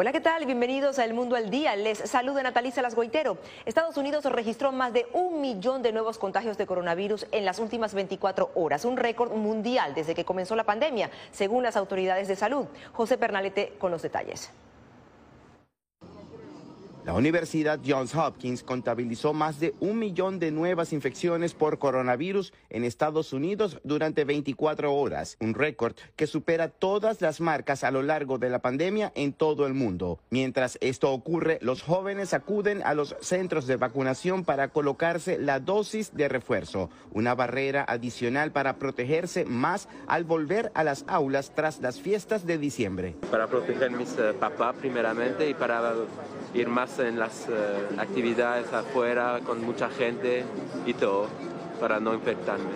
Hola, ¿qué tal? Bienvenidos a El Mundo al Día. Les saluda Natalicia Lasgoitero. Estados Unidos registró más de un millón de nuevos contagios de coronavirus en las últimas 24 horas, un récord mundial desde que comenzó la pandemia, según las autoridades de salud. José Pernalete con los detalles. La Universidad Johns Hopkins contabilizó más de un millón de nuevas infecciones por coronavirus en Estados Unidos durante 24 horas, un récord que supera todas las marcas a lo largo de la pandemia en todo el mundo. Mientras esto ocurre, los jóvenes acuden a los centros de vacunación para colocarse la dosis de refuerzo, una barrera adicional para protegerse más al volver a las aulas tras las fiestas de diciembre. Para proteger mis uh, papás primeramente y para ir más en las uh, actividades afuera con mucha gente y todo para no infectarme.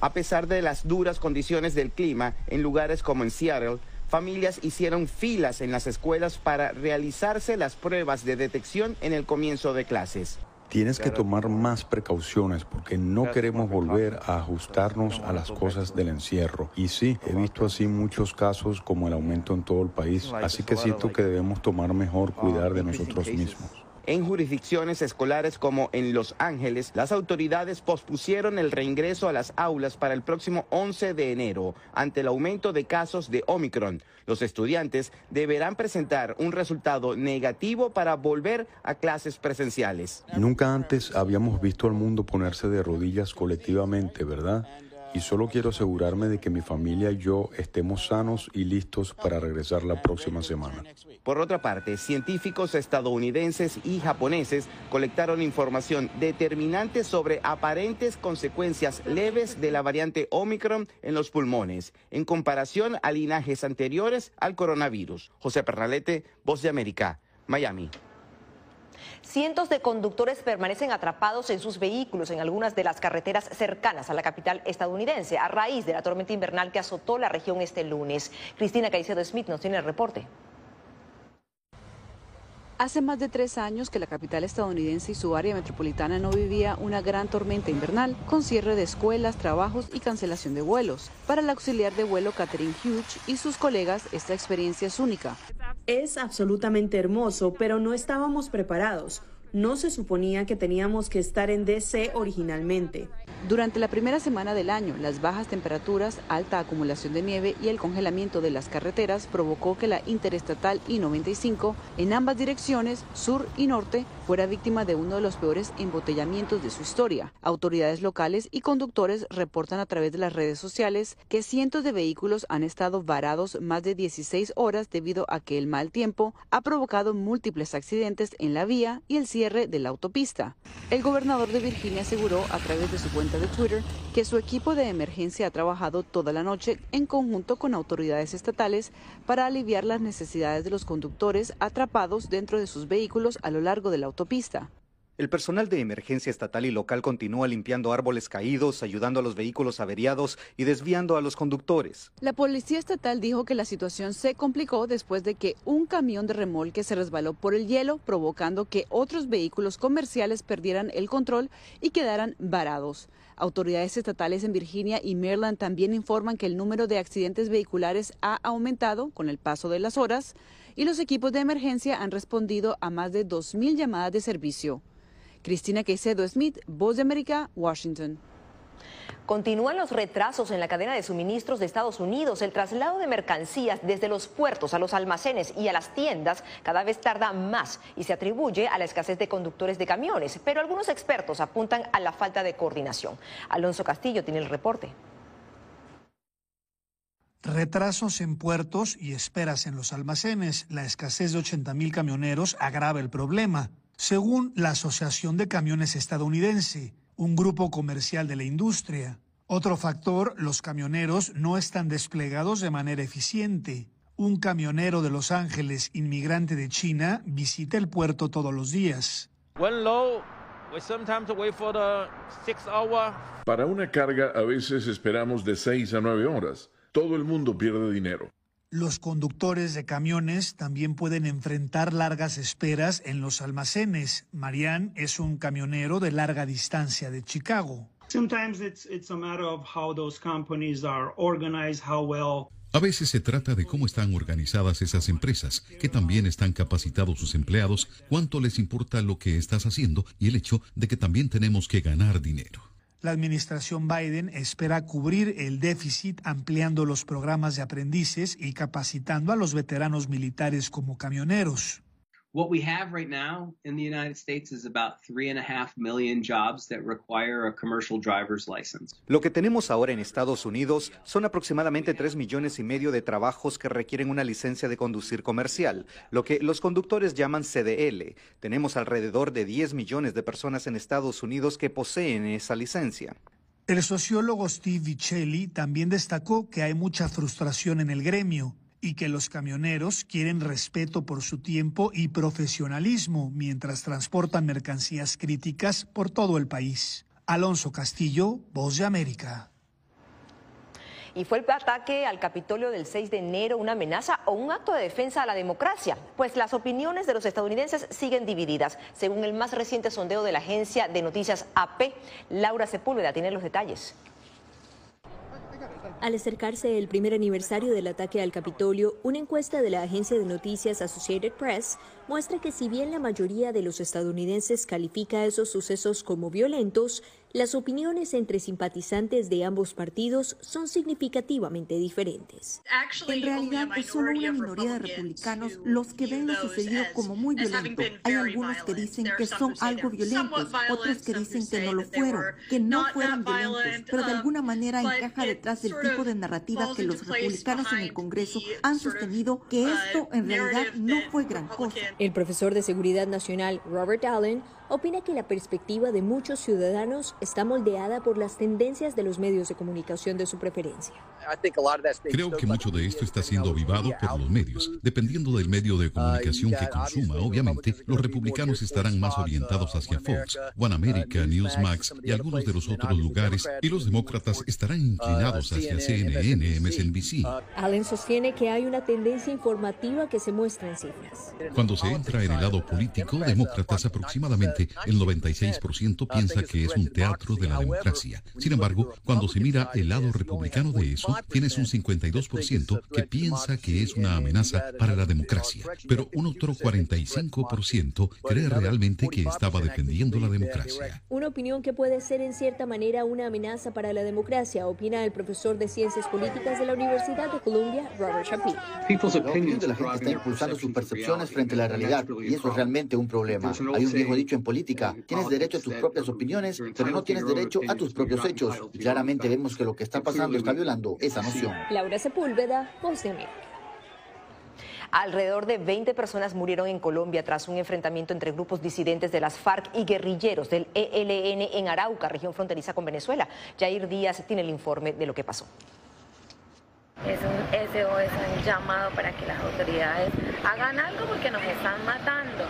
A pesar de las duras condiciones del clima, en lugares como en Seattle, familias hicieron filas en las escuelas para realizarse las pruebas de detección en el comienzo de clases. Tienes que tomar más precauciones porque no queremos volver a ajustarnos a las cosas del encierro. Y sí, he visto así muchos casos como el aumento en todo el país, así que siento que debemos tomar mejor cuidar de nosotros mismos. En jurisdicciones escolares como en Los Ángeles, las autoridades pospusieron el reingreso a las aulas para el próximo 11 de enero ante el aumento de casos de Omicron. Los estudiantes deberán presentar un resultado negativo para volver a clases presenciales. Nunca antes habíamos visto al mundo ponerse de rodillas colectivamente, ¿verdad? Y solo quiero asegurarme de que mi familia y yo estemos sanos y listos para regresar la próxima semana. Por otra parte, científicos estadounidenses y japoneses colectaron información determinante sobre aparentes consecuencias leves de la variante Omicron en los pulmones, en comparación a linajes anteriores al coronavirus. José Pernalete, Voz de América, Miami. Cientos de conductores permanecen atrapados en sus vehículos en algunas de las carreteras cercanas a la capital estadounidense a raíz de la tormenta invernal que azotó la región este lunes. Cristina Caicedo Smith nos tiene el reporte. Hace más de tres años que la capital estadounidense y su área metropolitana no vivía una gran tormenta invernal, con cierre de escuelas, trabajos y cancelación de vuelos. Para el auxiliar de vuelo Catherine Hughes y sus colegas, esta experiencia es única. Es absolutamente hermoso, pero no estábamos preparados. No se suponía que teníamos que estar en DC originalmente. Durante la primera semana del año, las bajas temperaturas, alta acumulación de nieve y el congelamiento de las carreteras provocó que la interestatal I-95 en ambas direcciones, sur y norte, fuera víctima de uno de los peores embotellamientos de su historia. Autoridades locales y conductores reportan a través de las redes sociales que cientos de vehículos han estado varados más de 16 horas debido a que el mal tiempo ha provocado múltiples accidentes en la vía y el cierre de la autopista. El gobernador de Virginia aseguró a través de su cuenta de Twitter que su equipo de emergencia ha trabajado toda la noche en conjunto con autoridades estatales para aliviar las necesidades de los conductores atrapados dentro de sus vehículos a lo largo de la autopista. El personal de emergencia estatal y local continúa limpiando árboles caídos, ayudando a los vehículos averiados y desviando a los conductores. La policía estatal dijo que la situación se complicó después de que un camión de remolque se resbaló por el hielo, provocando que otros vehículos comerciales perdieran el control y quedaran varados. Autoridades estatales en Virginia y Maryland también informan que el número de accidentes vehiculares ha aumentado con el paso de las horas y los equipos de emergencia han respondido a más de 2.000 llamadas de servicio. Cristina Queicedo Smith, Voz de América, Washington. Continúan los retrasos en la cadena de suministros de Estados Unidos. El traslado de mercancías desde los puertos a los almacenes y a las tiendas cada vez tarda más y se atribuye a la escasez de conductores de camiones. Pero algunos expertos apuntan a la falta de coordinación. Alonso Castillo tiene el reporte. Retrasos en puertos y esperas en los almacenes. La escasez de 80 mil camioneros agrava el problema. Según la Asociación de Camiones Estadounidense, un grupo comercial de la industria. Otro factor, los camioneros no están desplegados de manera eficiente. Un camionero de Los Ángeles, inmigrante de China, visita el puerto todos los días. Para una carga a veces esperamos de 6 a 9 horas. Todo el mundo pierde dinero. Los conductores de camiones también pueden enfrentar largas esperas en los almacenes. Marian es un camionero de larga distancia de Chicago. A veces se trata de cómo están organizadas esas empresas, que también están capacitados sus empleados, cuánto les importa lo que estás haciendo y el hecho de que también tenemos que ganar dinero. La administración Biden espera cubrir el déficit ampliando los programas de aprendices y capacitando a los veteranos militares como camioneros. What we have right now in the United States is about three and a half million jobs that require a commercial driver's license. Lo que tenemos ahora en Estados Unidos son aproximadamente tres millones y medio de trabajos que requieren una licencia de conducir comercial, lo que los conductores llaman CDL. Tenemos alrededor de 10 millones de personas en Estados Unidos que poseen esa licencia. El sociólogo Steve Vicelli también destacó que hay mucha frustración en el gremio y que los camioneros quieren respeto por su tiempo y profesionalismo mientras transportan mercancías críticas por todo el país. Alonso Castillo, Voz de América. Y fue el ataque al Capitolio del 6 de enero una amenaza o un acto de defensa a la democracia, pues las opiniones de los estadounidenses siguen divididas. Según el más reciente sondeo de la agencia de noticias AP, Laura Sepúlveda tiene los detalles. Al acercarse el primer aniversario del ataque al Capitolio, una encuesta de la agencia de noticias Associated Press muestra que si bien la mayoría de los estadounidenses califica esos sucesos como violentos, las opiniones entre simpatizantes de ambos partidos son significativamente diferentes. En realidad es solo una minoría de republicanos los que ven lo sucedido como muy violento. Hay algunos que dicen que son algo violentos, otros que dicen que no lo fueron, que no fueron violentos, pero de alguna manera encaja detrás del tipo de narrativa que los republicanos en el Congreso han sostenido que esto en realidad no fue gran cosa. El profesor de Seguridad Nacional Robert Allen opina que la perspectiva de muchos ciudadanos está moldeada por las tendencias de los medios de comunicación de su preferencia. Creo que mucho de esto está siendo avivado por los medios. Dependiendo del medio de comunicación que consuma, obviamente, los republicanos estarán más orientados hacia Fox, One America, Newsmax y algunos de los otros lugares, y los demócratas estarán inclinados hacia CNN, MSNBC. Allen sostiene que hay una tendencia informativa que se muestra en cifras. Cuando se entra en el lado político, demócratas aproximadamente el 96% piensa que es un teatro de la democracia. Sin embargo, cuando se mira el lado republicano de eso, tienes un 52% que piensa que es una amenaza para la democracia, pero un otro 45% cree realmente que estaba defendiendo la democracia. Una opinión que puede ser en cierta manera una amenaza para la democracia, opina el profesor de Ciencias Políticas de la Universidad de Columbia, Robert Shapiro. La opinión de la gente está impulsando sus percepciones frente a la realidad y eso es realmente un problema. Hay un viejo dicho en política. Tienes derecho a tus propias opiniones, pero no tienes derecho a tus propios hechos. Y claramente vemos que lo que está pasando está violando esa noción. Laura Sepúlveda, Voz de América. Alrededor de 20 personas murieron en Colombia tras un enfrentamiento entre grupos disidentes de las FARC y guerrilleros del ELN en Arauca, región fronteriza con Venezuela. Jair Díaz tiene el informe de lo que pasó. Es un SOS, un llamado para que las autoridades hagan algo porque nos están matando.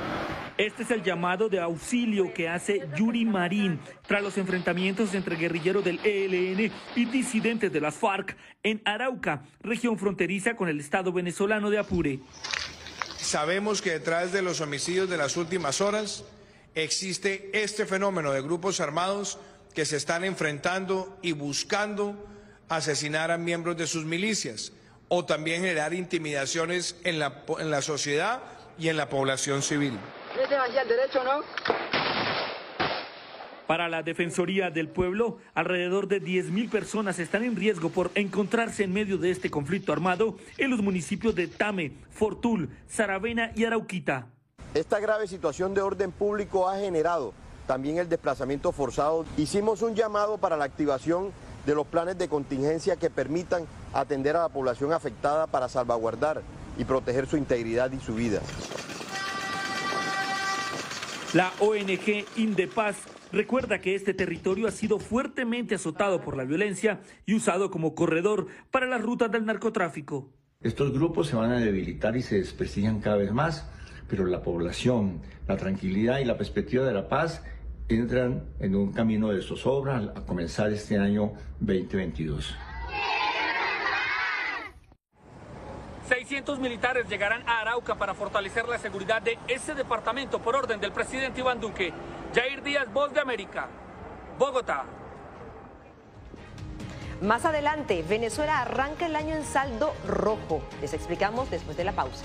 Este es el llamado de auxilio que hace Yuri Marín tras los enfrentamientos entre guerrilleros del ELN y disidentes de las FARC en Arauca, región fronteriza con el estado venezolano de Apure. Sabemos que detrás de los homicidios de las últimas horas existe este fenómeno de grupos armados que se están enfrentando y buscando asesinar a miembros de sus milicias o también generar intimidaciones en la, en la sociedad y en la población civil. Para la Defensoría del Pueblo, alrededor de 10.000 personas están en riesgo por encontrarse en medio de este conflicto armado en los municipios de Tame, Fortul, Saravena y Arauquita. Esta grave situación de orden público ha generado también el desplazamiento forzado. Hicimos un llamado para la activación de los planes de contingencia que permitan atender a la población afectada para salvaguardar y proteger su integridad y su vida. La ONG Indepaz recuerda que este territorio ha sido fuertemente azotado por la violencia y usado como corredor para las rutas del narcotráfico. Estos grupos se van a debilitar y se desprestigian cada vez más, pero la población, la tranquilidad y la perspectiva de la paz entran en un camino de zozobra a comenzar este año 2022. 600 militares llegarán a Arauca para fortalecer la seguridad de ese departamento por orden del presidente Iván Duque. Jair Díaz, Voz de América, Bogotá. Más adelante, Venezuela arranca el año en saldo rojo. Les explicamos después de la pausa.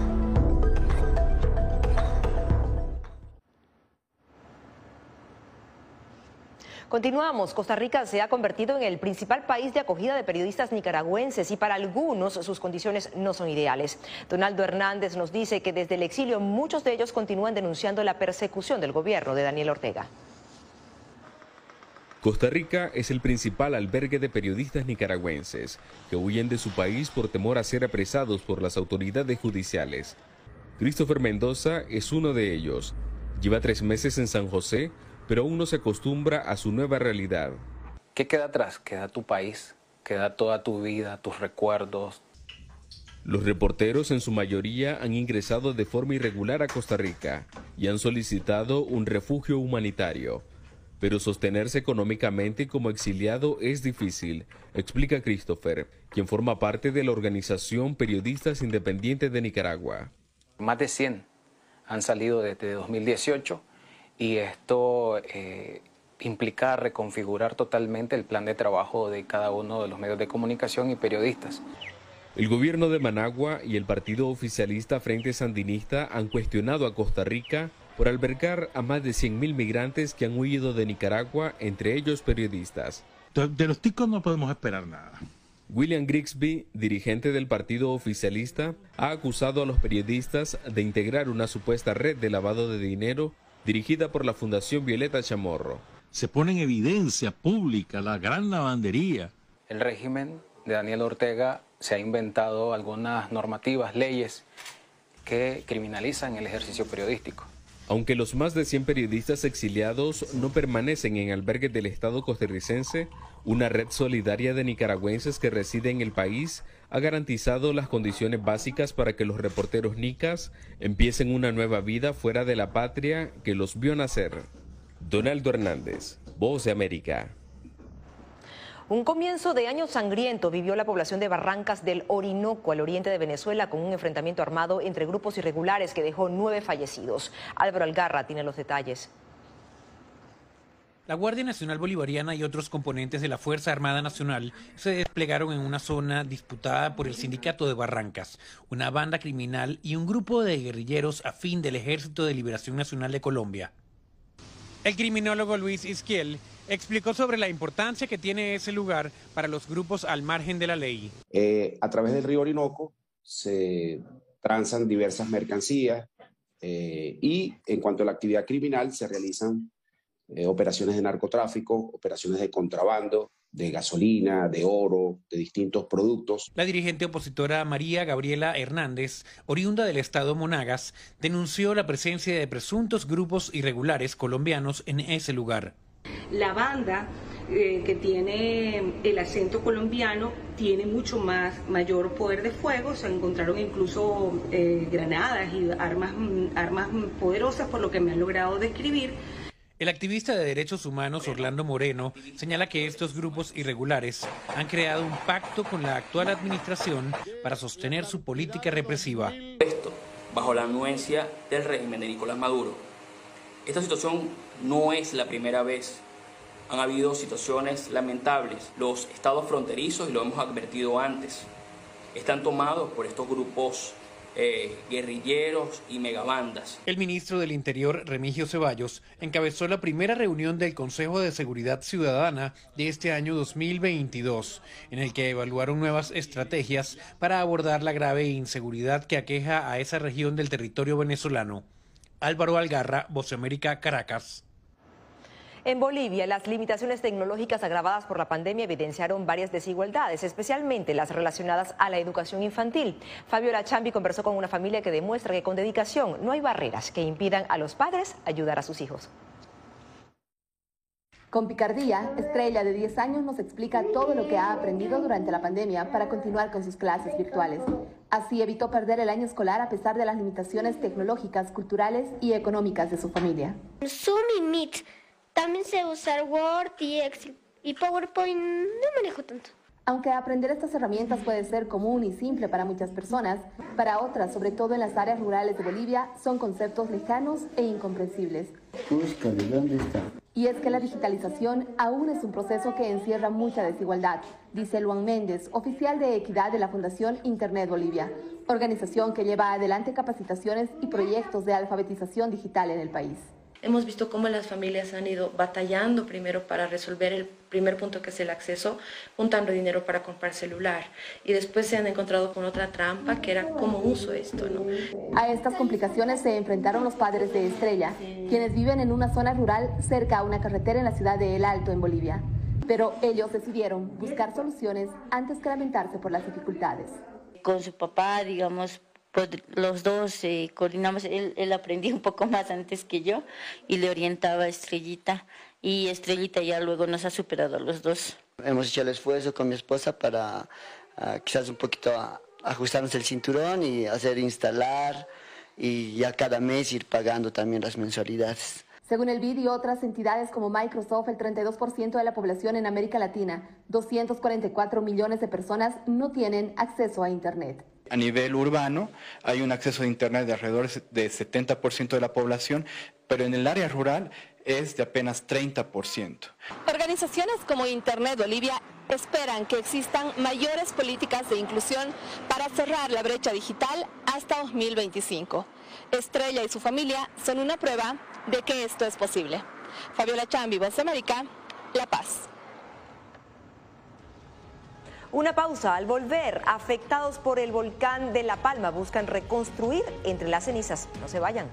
Continuamos. Costa Rica se ha convertido en el principal país de acogida de periodistas nicaragüenses y para algunos sus condiciones no son ideales. Donaldo Hernández nos dice que desde el exilio muchos de ellos continúan denunciando la persecución del gobierno de Daniel Ortega. Costa Rica es el principal albergue de periodistas nicaragüenses que huyen de su país por temor a ser apresados por las autoridades judiciales. Christopher Mendoza es uno de ellos. Lleva tres meses en San José pero aún no se acostumbra a su nueva realidad. ¿Qué queda atrás? Queda tu país, queda toda tu vida, tus recuerdos. Los reporteros en su mayoría han ingresado de forma irregular a Costa Rica y han solicitado un refugio humanitario. Pero sostenerse económicamente como exiliado es difícil, explica Christopher, quien forma parte de la organización Periodistas Independientes de Nicaragua. Más de 100 han salido desde 2018 y esto eh, implica reconfigurar totalmente el plan de trabajo de cada uno de los medios de comunicación y periodistas. El gobierno de Managua y el partido oficialista Frente Sandinista han cuestionado a Costa Rica por albergar a más de 100.000 migrantes que han huido de Nicaragua, entre ellos periodistas. De los ticos no podemos esperar nada. William Grigsby, dirigente del partido oficialista, ha acusado a los periodistas de integrar una supuesta red de lavado de dinero dirigida por la Fundación Violeta Chamorro. Se pone en evidencia pública la gran lavandería. El régimen de Daniel Ortega se ha inventado algunas normativas, leyes que criminalizan el ejercicio periodístico. Aunque los más de 100 periodistas exiliados no permanecen en albergues del Estado costarricense, una red solidaria de nicaragüenses que residen en el país ha garantizado las condiciones básicas para que los reporteros nicas empiecen una nueva vida fuera de la patria que los vio nacer. Donaldo Hernández, Voz de América. Un comienzo de año sangriento vivió la población de Barrancas del Orinoco, al oriente de Venezuela, con un enfrentamiento armado entre grupos irregulares que dejó nueve fallecidos. Álvaro Algarra tiene los detalles. La Guardia Nacional Bolivariana y otros componentes de la Fuerza Armada Nacional se desplegaron en una zona disputada por el Sindicato de Barrancas, una banda criminal y un grupo de guerrilleros afín del Ejército de Liberación Nacional de Colombia. El criminólogo Luis Isquiel explicó sobre la importancia que tiene ese lugar para los grupos al margen de la ley. Eh, a través del río Orinoco se transan diversas mercancías eh, y en cuanto a la actividad criminal se realizan eh, operaciones de narcotráfico, operaciones de contrabando, de gasolina, de oro, de distintos productos. La dirigente opositora María Gabriela Hernández, oriunda del estado Monagas, denunció la presencia de presuntos grupos irregulares colombianos en ese lugar. La banda eh, que tiene el acento colombiano tiene mucho más mayor poder de fuego, se encontraron incluso eh, granadas y armas, armas poderosas por lo que me han logrado describir el activista de derechos humanos Orlando Moreno señala que estos grupos irregulares han creado un pacto con la actual administración para sostener su política represiva. Esto bajo la anuencia del régimen de Nicolás Maduro. Esta situación no es la primera vez. Han habido situaciones lamentables. Los estados fronterizos, y lo hemos advertido antes, están tomados por estos grupos eh, guerrilleros y megabandas. El ministro del Interior, Remigio Ceballos, encabezó la primera reunión del Consejo de Seguridad Ciudadana de este año 2022, en el que evaluaron nuevas estrategias para abordar la grave inseguridad que aqueja a esa región del territorio venezolano. Álvaro Algarra, Voz América, Caracas. En Bolivia, las limitaciones tecnológicas agravadas por la pandemia evidenciaron varias desigualdades, especialmente las relacionadas a la educación infantil. Fabiola Chambi conversó con una familia que demuestra que con dedicación no hay barreras que impidan a los padres ayudar a sus hijos. Con picardía, Estrella, de 10 años, nos explica todo lo que ha aprendido durante la pandemia para continuar con sus clases virtuales. Así evitó perder el año escolar a pesar de las limitaciones tecnológicas, culturales y económicas de su familia. Zoom y Meet también sé usar Word y Excel. Y PowerPoint no manejo tanto. Aunque aprender estas herramientas puede ser común y simple para muchas personas, para otras, sobre todo en las áreas rurales de Bolivia, son conceptos lejanos e incomprensibles. dónde está. Y es que la digitalización aún es un proceso que encierra mucha desigualdad, dice Luan Méndez, oficial de equidad de la Fundación Internet Bolivia, organización que lleva adelante capacitaciones y proyectos de alfabetización digital en el país. Hemos visto cómo las familias han ido batallando primero para resolver el primer punto que es el acceso, juntando dinero para comprar celular. Y después se han encontrado con otra trampa que era cómo uso esto. ¿no? A estas complicaciones se enfrentaron los padres de Estrella, quienes viven en una zona rural cerca a una carretera en la ciudad de El Alto, en Bolivia. Pero ellos decidieron buscar soluciones antes que lamentarse por las dificultades. Con su papá, digamos, pues los dos eh, coordinamos, él, él aprendió un poco más antes que yo y le orientaba a Estrellita y Estrellita ya luego nos ha superado a los dos. Hemos hecho el esfuerzo con mi esposa para ah, quizás un poquito ajustarnos el cinturón y hacer instalar y ya cada mes ir pagando también las mensualidades. Según el BID y otras entidades como Microsoft, el 32% de la población en América Latina, 244 millones de personas, no tienen acceso a Internet. A nivel urbano hay un acceso a Internet de alrededor de 70% de la población, pero en el área rural es de apenas 30%. Organizaciones como Internet Bolivia esperan que existan mayores políticas de inclusión para cerrar la brecha digital hasta 2025. Estrella y su familia son una prueba de que esto es posible. Fabiola Chambi, Voz América, La Paz. Una pausa. Al volver, afectados por el volcán de La Palma buscan reconstruir entre las cenizas. No se vayan.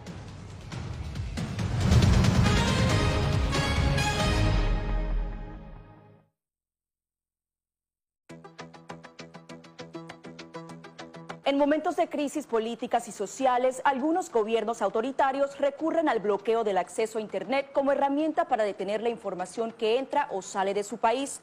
En momentos de crisis políticas y sociales, algunos gobiernos autoritarios recurren al bloqueo del acceso a Internet como herramienta para detener la información que entra o sale de su país.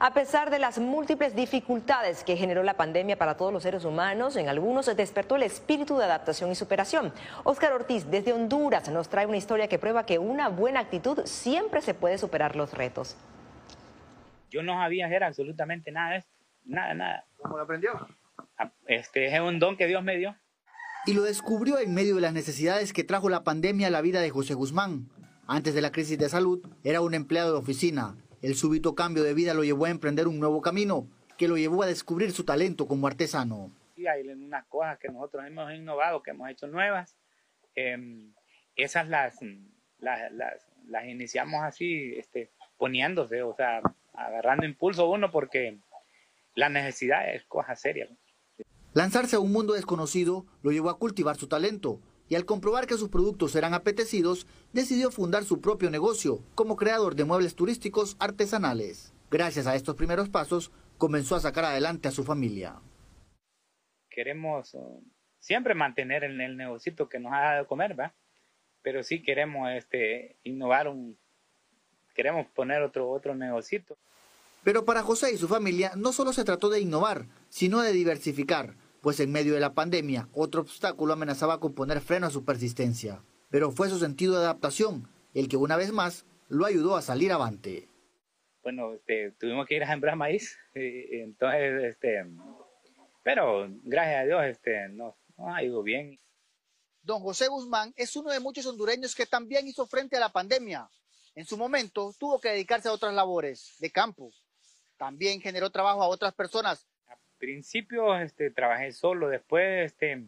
A pesar de las múltiples dificultades que generó la pandemia para todos los seres humanos, en algunos despertó el espíritu de adaptación y superación. Oscar Ortiz, desde Honduras, nos trae una historia que prueba que una buena actitud siempre se puede superar los retos. Yo no sabía hacer absolutamente nada de esto, nada, nada. ¿Cómo lo aprendió? Ah, este es un don que Dios me dio. Y lo descubrió en medio de las necesidades que trajo la pandemia a la vida de José Guzmán. Antes de la crisis de salud, era un empleado de oficina el súbito cambio de vida lo llevó a emprender un nuevo camino, que lo llevó a descubrir su talento como artesano. Sí, hay unas cosas que nosotros hemos innovado, que hemos hecho nuevas. Em, esas las, las, las, iniciamos así, este, poniéndose, o sea, agarrando impulso uno porque la necesidad es cosa seria. Lanzarse a un mundo desconocido lo llevó a cultivar su talento y al comprobar que sus productos eran apetecidos, decidió fundar su propio negocio como creador de muebles turísticos artesanales. Gracias a estos primeros pasos, comenzó a sacar adelante a su familia. Queremos uh, siempre mantener el, el negocito que nos ha dado de comer, ¿va? Pero sí queremos este, innovar un, queremos poner otro, otro negocito. Pero para José y su familia no solo se trató de innovar, sino de diversificar pues en medio de la pandemia otro obstáculo amenazaba con poner freno a su persistencia. Pero fue su sentido de adaptación el que una vez más lo ayudó a salir avante. Bueno, este, tuvimos que ir a sembrar maíz, entonces, este, pero gracias a Dios este, nos, nos ha ido bien. Don José Guzmán es uno de muchos hondureños que también hizo frente a la pandemia. En su momento tuvo que dedicarse a otras labores de campo. También generó trabajo a otras personas principio este, trabajé solo, después este,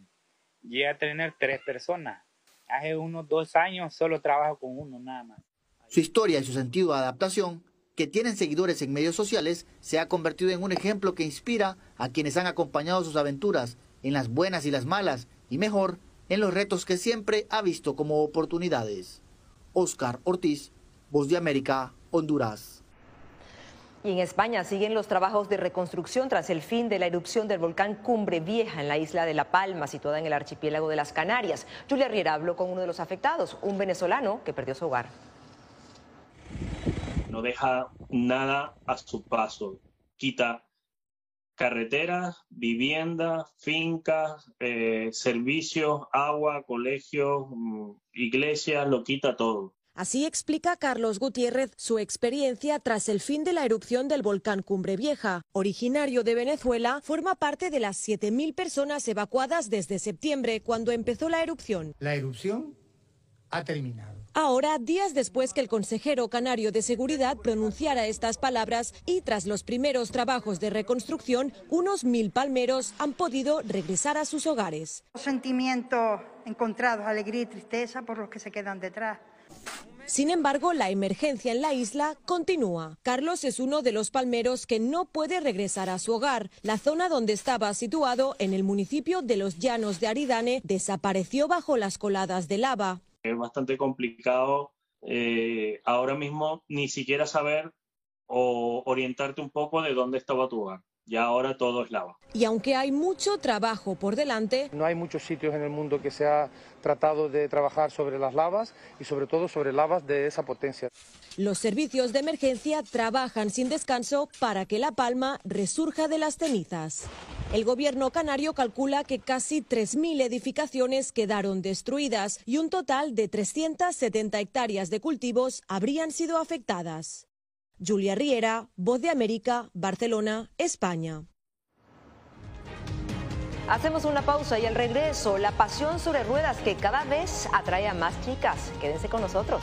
llegué a tener tres personas. Hace unos dos años solo trabajo con uno nada más. Su historia y su sentido de adaptación, que tienen seguidores en medios sociales, se ha convertido en un ejemplo que inspira a quienes han acompañado sus aventuras, en las buenas y las malas, y mejor, en los retos que siempre ha visto como oportunidades. Oscar Ortiz, Voz de América, Honduras. Y en España siguen los trabajos de reconstrucción tras el fin de la erupción del volcán Cumbre Vieja en la isla de La Palma, situada en el archipiélago de las Canarias. Julia Riera habló con uno de los afectados, un venezolano que perdió su hogar. No deja nada a su paso. Quita carreteras, viviendas, fincas, eh, servicios, agua, colegios, mm, iglesias, lo quita todo. Así explica Carlos Gutiérrez su experiencia tras el fin de la erupción del volcán Cumbre Vieja. Originario de Venezuela, forma parte de las 7.000 personas evacuadas desde septiembre, cuando empezó la erupción. La erupción ha terminado. Ahora, días después que el consejero canario de seguridad pronunciara estas palabras y tras los primeros trabajos de reconstrucción, unos mil palmeros han podido regresar a sus hogares. Sentimientos encontrados, alegría y tristeza por los que se quedan detrás. Sin embargo, la emergencia en la isla continúa. Carlos es uno de los palmeros que no puede regresar a su hogar. La zona donde estaba situado, en el municipio de los Llanos de Aridane, desapareció bajo las coladas de lava. Es bastante complicado eh, ahora mismo ni siquiera saber o orientarte un poco de dónde estaba tu hogar. Ya ahora todo es lava. Y aunque hay mucho trabajo por delante, no hay muchos sitios en el mundo que se ha tratado de trabajar sobre las lavas y sobre todo sobre lavas de esa potencia. Los servicios de emergencia trabajan sin descanso para que La Palma resurja de las cenizas. El gobierno canario calcula que casi 3.000 edificaciones quedaron destruidas y un total de 370 hectáreas de cultivos habrían sido afectadas. Julia Riera, Voz de América, Barcelona, España. Hacemos una pausa y al regreso, la pasión sobre ruedas que cada vez atrae a más chicas. Quédense con nosotros.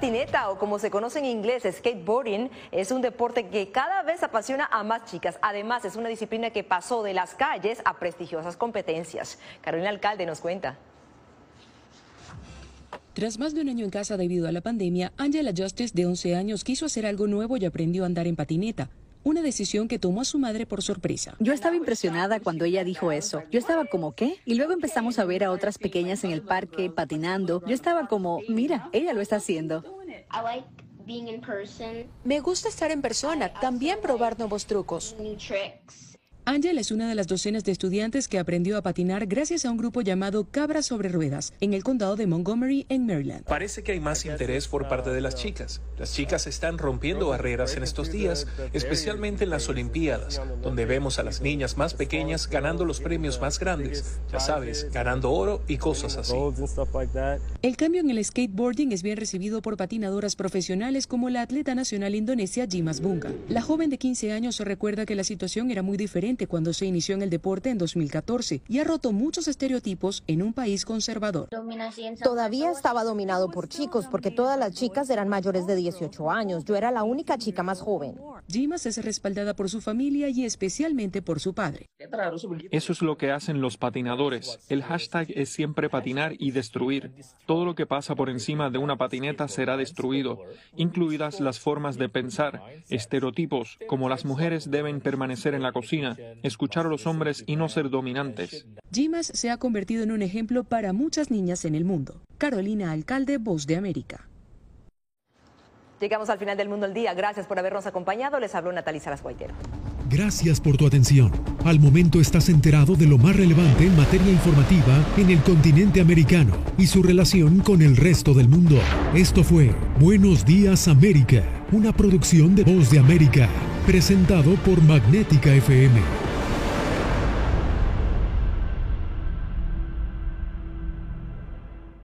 Patineta o como se conoce en inglés, skateboarding, es un deporte que cada vez apasiona a más chicas. Además, es una disciplina que pasó de las calles a prestigiosas competencias. Carolina Alcalde nos cuenta. Tras más de un año en casa debido a la pandemia, Angela Justice, de 11 años, quiso hacer algo nuevo y aprendió a andar en patineta una decisión que tomó a su madre por sorpresa. Yo estaba impresionada cuando ella dijo eso. Yo estaba como, ¿qué? Y luego empezamos a ver a otras pequeñas en el parque patinando. Yo estaba como, mira, ella lo está haciendo. Me gusta estar en persona, también probar nuevos trucos. Ángel es una de las docenas de estudiantes que aprendió a patinar gracias a un grupo llamado Cabras sobre Ruedas en el condado de Montgomery, en Maryland. Parece que hay más interés por parte de las chicas. Las chicas están rompiendo barreras en estos días, especialmente en las Olimpiadas, donde vemos a las niñas más pequeñas ganando los premios más grandes, ya sabes, ganando oro y cosas así. El cambio en el skateboarding es bien recibido por patinadoras profesionales como la atleta nacional indonesia Jimas Bunga. La joven de 15 años recuerda que la situación era muy diferente cuando se inició en el deporte en 2014 y ha roto muchos estereotipos en un país conservador. Todavía estaba dominado por chicos porque todas las chicas eran mayores de 18 años. Yo era la única chica más joven. Jimas es respaldada por su familia y especialmente por su padre. Eso es lo que hacen los patinadores. El hashtag es siempre patinar y destruir. Todo lo que pasa por encima de una patineta será destruido, incluidas las formas de pensar, estereotipos, como las mujeres deben permanecer en la cocina, escuchar a los hombres y no ser dominantes. Jimas se ha convertido en un ejemplo para muchas niñas en el mundo. Carolina Alcalde, Voz de América. Llegamos al final del Mundo al Día. Gracias por habernos acompañado. Les habló Natalie Salas Guaitero. Gracias por tu atención. Al momento estás enterado de lo más relevante en materia informativa en el continente americano y su relación con el resto del mundo. Esto fue Buenos Días América, una producción de Voz de América, presentado por Magnética FM.